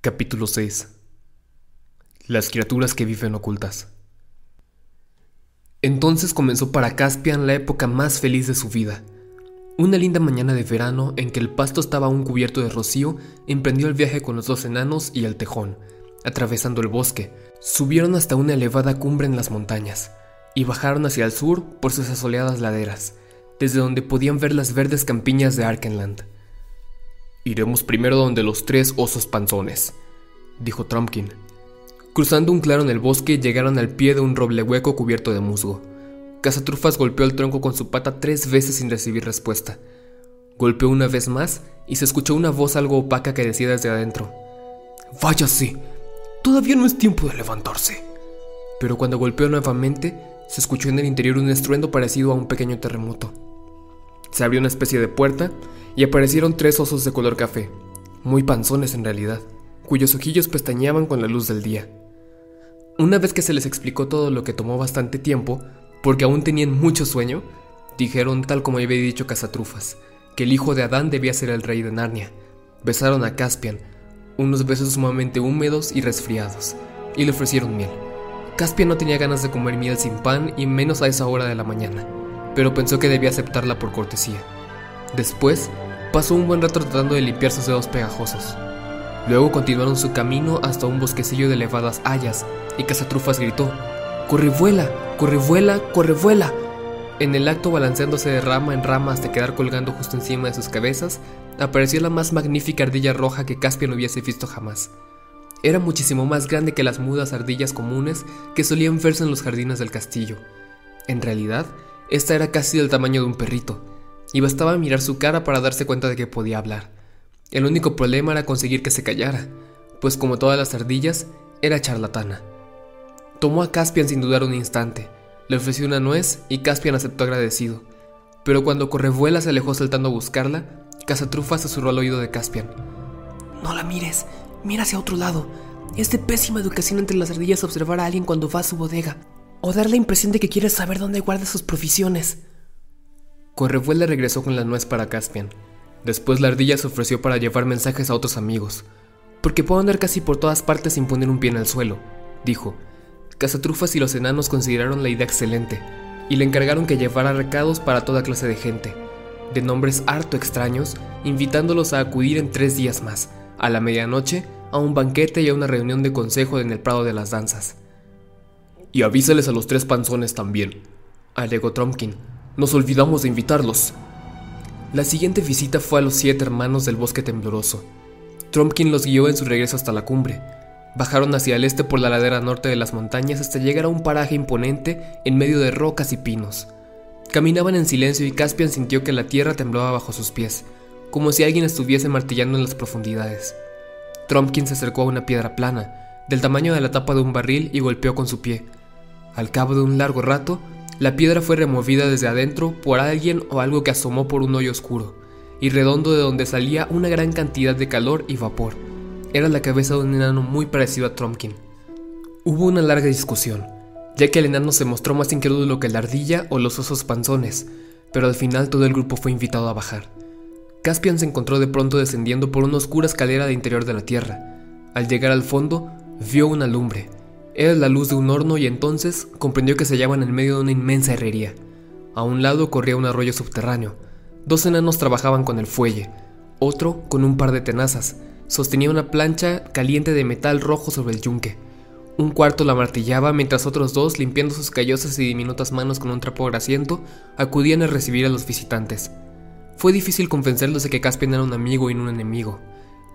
Capítulo 6 Las criaturas que viven ocultas Entonces comenzó para Caspian la época más feliz de su vida. Una linda mañana de verano en que el pasto estaba aún cubierto de rocío, emprendió el viaje con los dos enanos y el tejón. Atravesando el bosque, subieron hasta una elevada cumbre en las montañas y bajaron hacia el sur por sus asoleadas laderas, desde donde podían ver las verdes campiñas de Arkenland. Iremos primero donde los tres osos panzones, dijo Trumpkin. Cruzando un claro en el bosque, llegaron al pie de un roble hueco cubierto de musgo. Cazatrufas golpeó el tronco con su pata tres veces sin recibir respuesta. Golpeó una vez más y se escuchó una voz algo opaca que decía desde adentro. Váyase, todavía no es tiempo de levantarse. Pero cuando golpeó nuevamente, se escuchó en el interior un estruendo parecido a un pequeño terremoto. Se abrió una especie de puerta y aparecieron tres osos de color café, muy panzones en realidad, cuyos ojillos pestañeaban con la luz del día. Una vez que se les explicó todo lo que tomó bastante tiempo, porque aún tenían mucho sueño, dijeron tal como había dicho Cazatrufas, que el hijo de Adán debía ser el rey de Narnia. Besaron a Caspian, unos besos sumamente húmedos y resfriados, y le ofrecieron miel. Caspian no tenía ganas de comer miel sin pan y menos a esa hora de la mañana pero pensó que debía aceptarla por cortesía. Después, pasó un buen rato tratando de limpiar sus dedos pegajosos. Luego continuaron su camino hasta un bosquecillo de elevadas hayas, y Cazatrufas gritó: ¡Corre, vuela! ¡Corre, vuela! ¡Corre, vuela! En el acto, balanceándose de rama en rama hasta quedar colgando justo encima de sus cabezas, apareció la más magnífica ardilla roja que Caspian hubiese visto jamás. Era muchísimo más grande que las mudas ardillas comunes que solían verse en los jardines del castillo. En realidad, esta era casi del tamaño de un perrito, y bastaba mirar su cara para darse cuenta de que podía hablar. El único problema era conseguir que se callara, pues como todas las ardillas, era charlatana. Tomó a Caspian sin dudar un instante, le ofreció una nuez y Caspian aceptó agradecido. Pero cuando Correvuela se alejó saltando a buscarla, Cazatrufa susurró al oído de Caspian. No la mires, mira hacia otro lado. Es de pésima educación entre las ardillas observar a alguien cuando va a su bodega o dar la impresión de que quiere saber dónde guarda sus provisiones. Correvuela regresó con la nuez para Caspian. Después la ardilla se ofreció para llevar mensajes a otros amigos. Porque puedo andar casi por todas partes sin poner un pie en el suelo, dijo. Cazatrufas y los enanos consideraron la idea excelente y le encargaron que llevara recados para toda clase de gente, de nombres harto extraños, invitándolos a acudir en tres días más, a la medianoche, a un banquete y a una reunión de consejo en el Prado de las Danzas. Y avísales a los tres panzones también, alegó Trumpkin. Nos olvidamos de invitarlos. La siguiente visita fue a los siete hermanos del bosque tembloroso. Trumpkin los guió en su regreso hasta la cumbre. Bajaron hacia el este por la ladera norte de las montañas hasta llegar a un paraje imponente en medio de rocas y pinos. Caminaban en silencio y Caspian sintió que la tierra temblaba bajo sus pies, como si alguien estuviese martillando en las profundidades. Trumpkin se acercó a una piedra plana, del tamaño de la tapa de un barril, y golpeó con su pie. Al cabo de un largo rato, la piedra fue removida desde adentro por alguien o algo que asomó por un hoyo oscuro y redondo de donde salía una gran cantidad de calor y vapor. Era la cabeza de un enano muy parecido a Trumpkin. Hubo una larga discusión, ya que el enano se mostró más incrédulo que la ardilla o los osos panzones, pero al final todo el grupo fue invitado a bajar. Caspian se encontró de pronto descendiendo por una oscura escalera de interior de la tierra. Al llegar al fondo, vio una lumbre, era la luz de un horno y entonces comprendió que se hallaban en medio de una inmensa herrería. A un lado corría un arroyo subterráneo. Dos enanos trabajaban con el fuelle, otro con un par de tenazas. Sostenía una plancha caliente de metal rojo sobre el yunque. Un cuarto la martillaba mientras otros dos, limpiando sus callosas y diminutas manos con un trapo grasiento, acudían a recibir a los visitantes. Fue difícil convencerlos de que Caspian era un amigo y no un enemigo,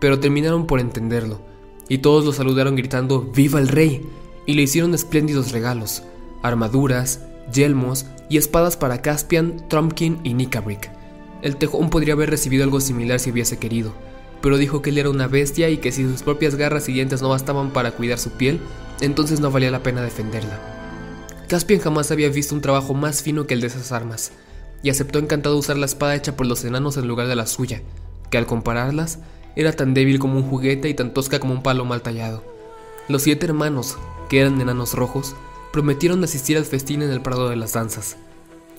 pero terminaron por entenderlo, y todos lo saludaron gritando ¡Viva el rey! Y le hicieron espléndidos regalos, armaduras, yelmos y espadas para Caspian, Trumpkin y Nikabrick. El tejón podría haber recibido algo similar si hubiese querido, pero dijo que él era una bestia y que si sus propias garras y dientes no bastaban para cuidar su piel, entonces no valía la pena defenderla. Caspian jamás había visto un trabajo más fino que el de esas armas, y aceptó encantado usar la espada hecha por los enanos en lugar de la suya, que al compararlas era tan débil como un juguete y tan tosca como un palo mal tallado. Los siete hermanos, que eran enanos rojos, prometieron asistir al festín en el Prado de las Danzas.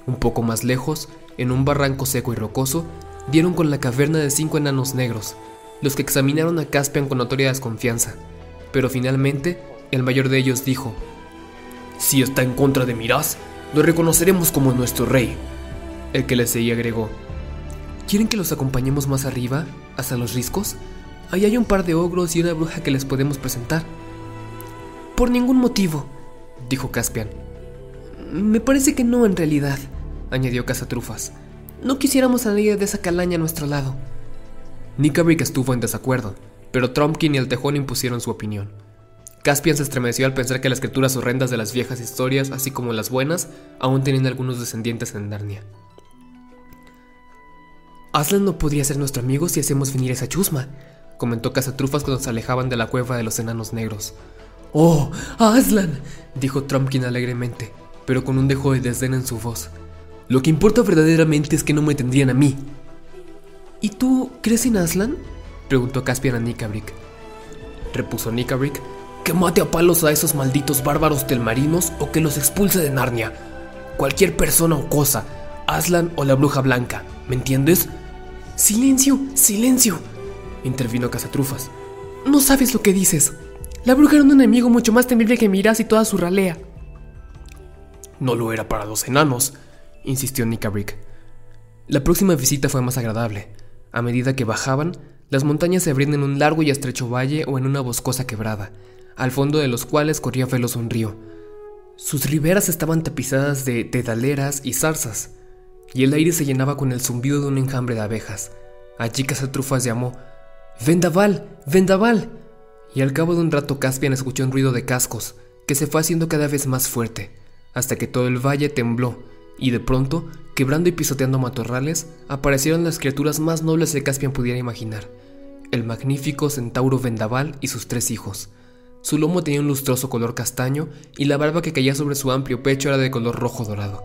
Un poco más lejos, en un barranco seco y rocoso, dieron con la caverna de cinco enanos negros, los que examinaron a Caspian con notoria desconfianza, pero finalmente el mayor de ellos dijo, Si está en contra de Miraz, lo reconoceremos como nuestro rey. El que le seguía agregó, ¿Quieren que los acompañemos más arriba, hasta los riscos? Ahí hay un par de ogros y una bruja que les podemos presentar. Por ningún motivo, dijo Caspian. Me parece que no en realidad, añadió Cazatrufas. No quisiéramos a nadie de esa calaña a nuestro lado. Nickabrick estuvo en desacuerdo, pero Trumpkin y el tejón impusieron su opinión. Caspian se estremeció al pensar que las criaturas horrendas de las viejas historias, así como las buenas, aún tenían algunos descendientes en Narnia. Aslan no podría ser nuestro amigo si hacemos venir esa chusma, comentó Cazatrufas cuando se alejaban de la cueva de los enanos negros. ¡Oh, Aslan! dijo Trumpkin alegremente, pero con un dejo de desdén en su voz. Lo que importa verdaderamente es que no me tendrían a mí. ¿Y tú crees en Aslan? preguntó Caspian a Nickabrick. Repuso Nickabrick que mate a palos a esos malditos bárbaros telmarinos o que los expulse de Narnia. Cualquier persona o cosa, Aslan o la bruja blanca, ¿me entiendes? Silencio, silencio, intervino Cazatrufas. No sabes lo que dices. La bruja era un enemigo mucho más temible que Miraz y toda su ralea. No lo era para los enanos, insistió Nickabrick. La próxima visita fue más agradable. A medida que bajaban, las montañas se abrían en un largo y estrecho valle o en una boscosa quebrada, al fondo de los cuales corría veloz un río. Sus riberas estaban tapizadas de dedaleras y zarzas, y el aire se llenaba con el zumbido de un enjambre de abejas. Allí Cazatrufas llamó ¡Vendaval! ¡Vendaval! Y al cabo de un rato Caspian escuchó un ruido de cascos, que se fue haciendo cada vez más fuerte, hasta que todo el valle tembló, y de pronto, quebrando y pisoteando matorrales, aparecieron las criaturas más nobles que Caspian pudiera imaginar, el magnífico centauro Vendaval y sus tres hijos. Su lomo tenía un lustroso color castaño y la barba que caía sobre su amplio pecho era de color rojo dorado.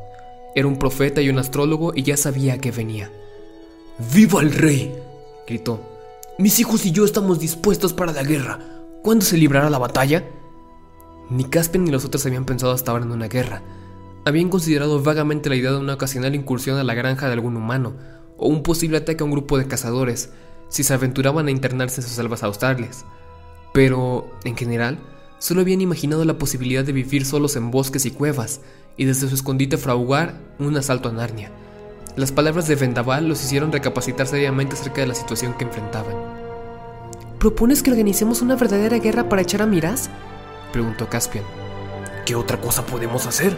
Era un profeta y un astrólogo y ya sabía a qué venía. ¡Viva el rey! gritó. Mis hijos y yo estamos dispuestos para la guerra. ¿Cuándo se librará la batalla? Ni Caspian ni los otros habían pensado hasta ahora en una guerra. Habían considerado vagamente la idea de una ocasional incursión a la granja de algún humano, o un posible ataque a un grupo de cazadores, si se aventuraban a internarse en sus selvas australes pero, en general, solo habían imaginado la posibilidad de vivir solos en bosques y cuevas, y desde su escondite fraguar un asalto a Narnia. Las palabras de Vendaval los hicieron recapacitar seriamente acerca de la situación que enfrentaban. ¿Propones que organicemos una verdadera guerra para echar a Miraz? preguntó Caspian. ¿Qué otra cosa podemos hacer?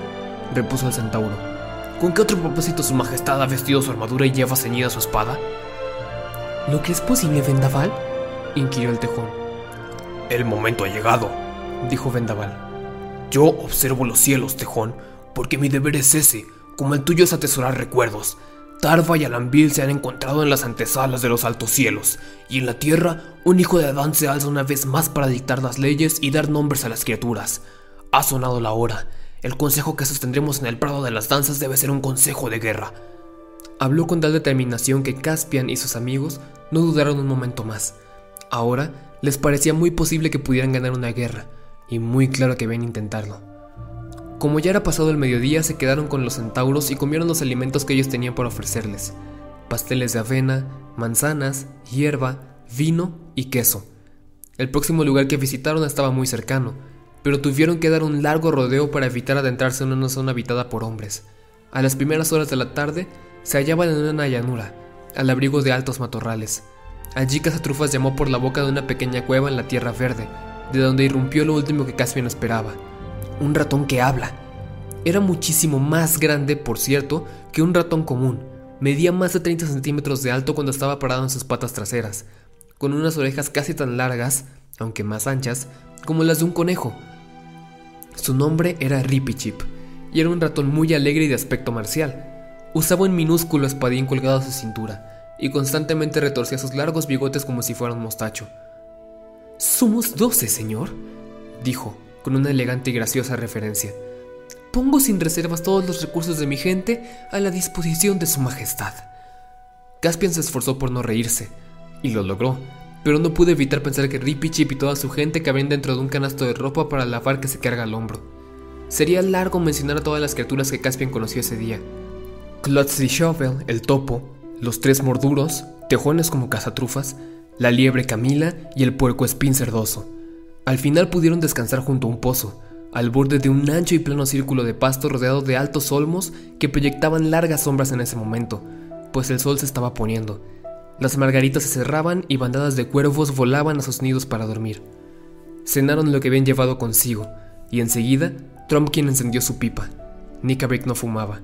repuso el centauro. ¿Con qué otro propósito su majestad ha vestido su armadura y lleva ceñida su espada? ¿Lo que es posible, Vendaval? inquirió el tejón. El momento ha llegado, dijo Vendaval. Yo observo los cielos, Tejón, porque mi deber es ese, como el tuyo es atesorar recuerdos. Tarva y Alambil se han encontrado en las antesalas de los altos cielos, y en la tierra un hijo de Adán se alza una vez más para dictar las leyes y dar nombres a las criaturas. Ha sonado la hora. El consejo que sostendremos en el prado de las danzas debe ser un consejo de guerra. Habló con tal determinación que Caspian y sus amigos no dudaron un momento más. Ahora les parecía muy posible que pudieran ganar una guerra, y muy claro que habían intentarlo. Como ya era pasado el mediodía, se quedaron con los centauros y comieron los alimentos que ellos tenían para ofrecerles. Pasteles de avena, manzanas, hierba, vino y queso. El próximo lugar que visitaron estaba muy cercano, pero tuvieron que dar un largo rodeo para evitar adentrarse en una zona habitada por hombres. A las primeras horas de la tarde, se hallaban en una llanura, al abrigo de altos matorrales. Allí Cazatrufas llamó por la boca de una pequeña cueva en la tierra verde, de donde irrumpió lo último que Caspian esperaba. Un ratón que habla. Era muchísimo más grande, por cierto, que un ratón común. Medía más de 30 centímetros de alto cuando estaba parado en sus patas traseras, con unas orejas casi tan largas, aunque más anchas, como las de un conejo. Su nombre era Ripichip, y era un ratón muy alegre y de aspecto marcial. Usaba un minúsculo espadín colgado a su cintura, y constantemente retorcía sus largos bigotes como si fuera un mostacho. Somos doce, señor, dijo, con una elegante y graciosa referencia. Pongo sin reservas todos los recursos de mi gente a la disposición de su majestad. Caspian se esforzó por no reírse, y lo logró, pero no pude evitar pensar que Rippy y toda su gente cabían dentro de un canasto de ropa para lavar que se carga al hombro. Sería largo mencionar a todas las criaturas que Caspian conoció ese día. Clutzy Shovel, el topo, los tres morduros, tejones como cazatrufas, la liebre Camila y el puerco espín cerdoso. Al final pudieron descansar junto a un pozo, al borde de un ancho y plano círculo de pasto rodeado de altos olmos que proyectaban largas sombras en ese momento, pues el sol se estaba poniendo. Las margaritas se cerraban y bandadas de cuervos volaban a sus nidos para dormir. Cenaron lo que habían llevado consigo, y enseguida Trumpkin encendió su pipa. Nickabrick no fumaba.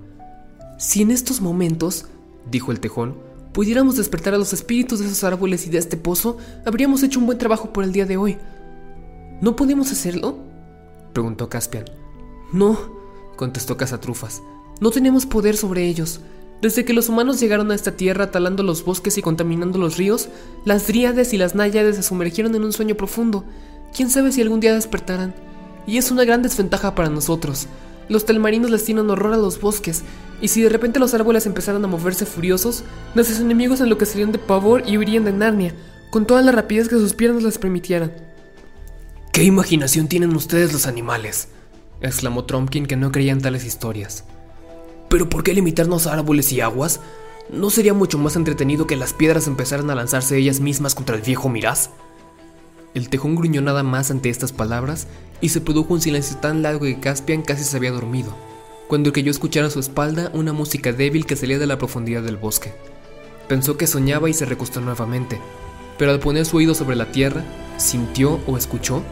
Si en estos momentos, dijo el tejón, pudiéramos despertar a los espíritus de esos árboles y de este pozo, habríamos hecho un buen trabajo por el día de hoy. ¿No podemos hacerlo? preguntó Caspian. No, contestó Cazatrufas. No tenemos poder sobre ellos. Desde que los humanos llegaron a esta tierra talando los bosques y contaminando los ríos, las dríades y las náyades se sumergieron en un sueño profundo. Quién sabe si algún día despertarán. Y es una gran desventaja para nosotros. Los telmarinos les tienen horror a los bosques, y si de repente los árboles empezaran a moverse furiosos, nuestros enemigos enloquecerían de pavor y huirían de Narnia, con toda la rapidez que sus piernas les permitieran. ¿Qué imaginación tienen ustedes los animales? exclamó Trumpkin que no creía en tales historias. Pero ¿por qué limitarnos a árboles y aguas? ¿No sería mucho más entretenido que las piedras empezaran a lanzarse ellas mismas contra el viejo Miraz? El tejón gruñó nada más ante estas palabras y se produjo un silencio tan largo que Caspian casi se había dormido, cuando creyó escuchar a su espalda una música débil que salía de la profundidad del bosque. Pensó que soñaba y se recostó nuevamente, pero al poner su oído sobre la tierra, sintió o escuchó,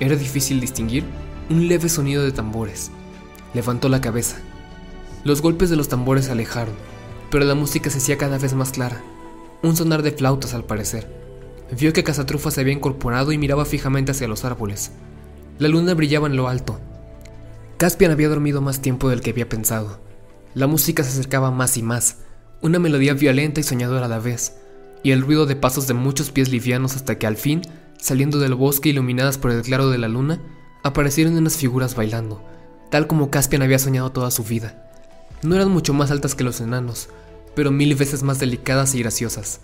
era difícil distinguir, un leve sonido de tambores. Levantó la cabeza los golpes de los tambores se alejaron, pero la música se hacía cada vez más clara. Un sonar de flautas al parecer. Vio que Casatrufa se había incorporado y miraba fijamente hacia los árboles. La luna brillaba en lo alto. Caspian había dormido más tiempo del que había pensado. La música se acercaba más y más, una melodía violenta y soñadora a la vez, y el ruido de pasos de muchos pies livianos hasta que al fin, saliendo del bosque iluminadas por el claro de la luna, aparecieron unas figuras bailando, tal como Caspian había soñado toda su vida. No eran mucho más altas que los enanos, pero mil veces más delicadas y graciosas.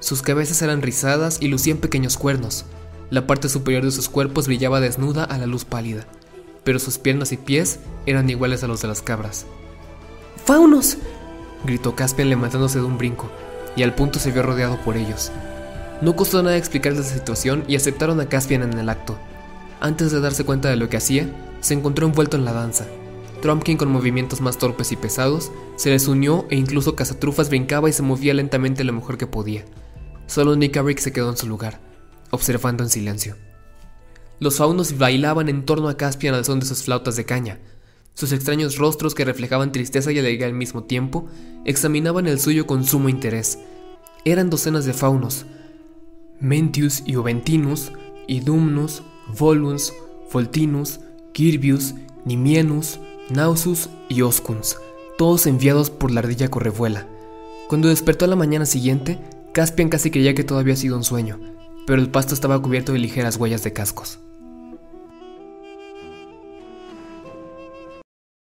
Sus cabezas eran rizadas y lucían pequeños cuernos. La parte superior de sus cuerpos brillaba desnuda a la luz pálida, pero sus piernas y pies eran iguales a los de las cabras. ¡Faunos! gritó Caspian levantándose de un brinco, y al punto se vio rodeado por ellos. No costó nada explicarles la situación y aceptaron a Caspian en el acto. Antes de darse cuenta de lo que hacía, se encontró envuelto en la danza. Trumpkin con movimientos más torpes y pesados, se les unió e incluso Cazatrufas brincaba y se movía lentamente lo mejor que podía. Solo Nickabrick se quedó en su lugar, observando en silencio. Los faunos bailaban en torno a Caspian al son de sus flautas de caña. Sus extraños rostros, que reflejaban tristeza y alegría al mismo tiempo, examinaban el suyo con sumo interés. Eran docenas de faunos, Mentius y Oventinus, Idumnus, Voluns, Voltinus, Kirbius, Nimienus, Nausus y Oscuns, todos enviados por la ardilla correvuela. Cuando despertó a la mañana siguiente, Caspian casi creía que todo había sido un sueño, pero el pasto estaba cubierto de ligeras huellas de cascos.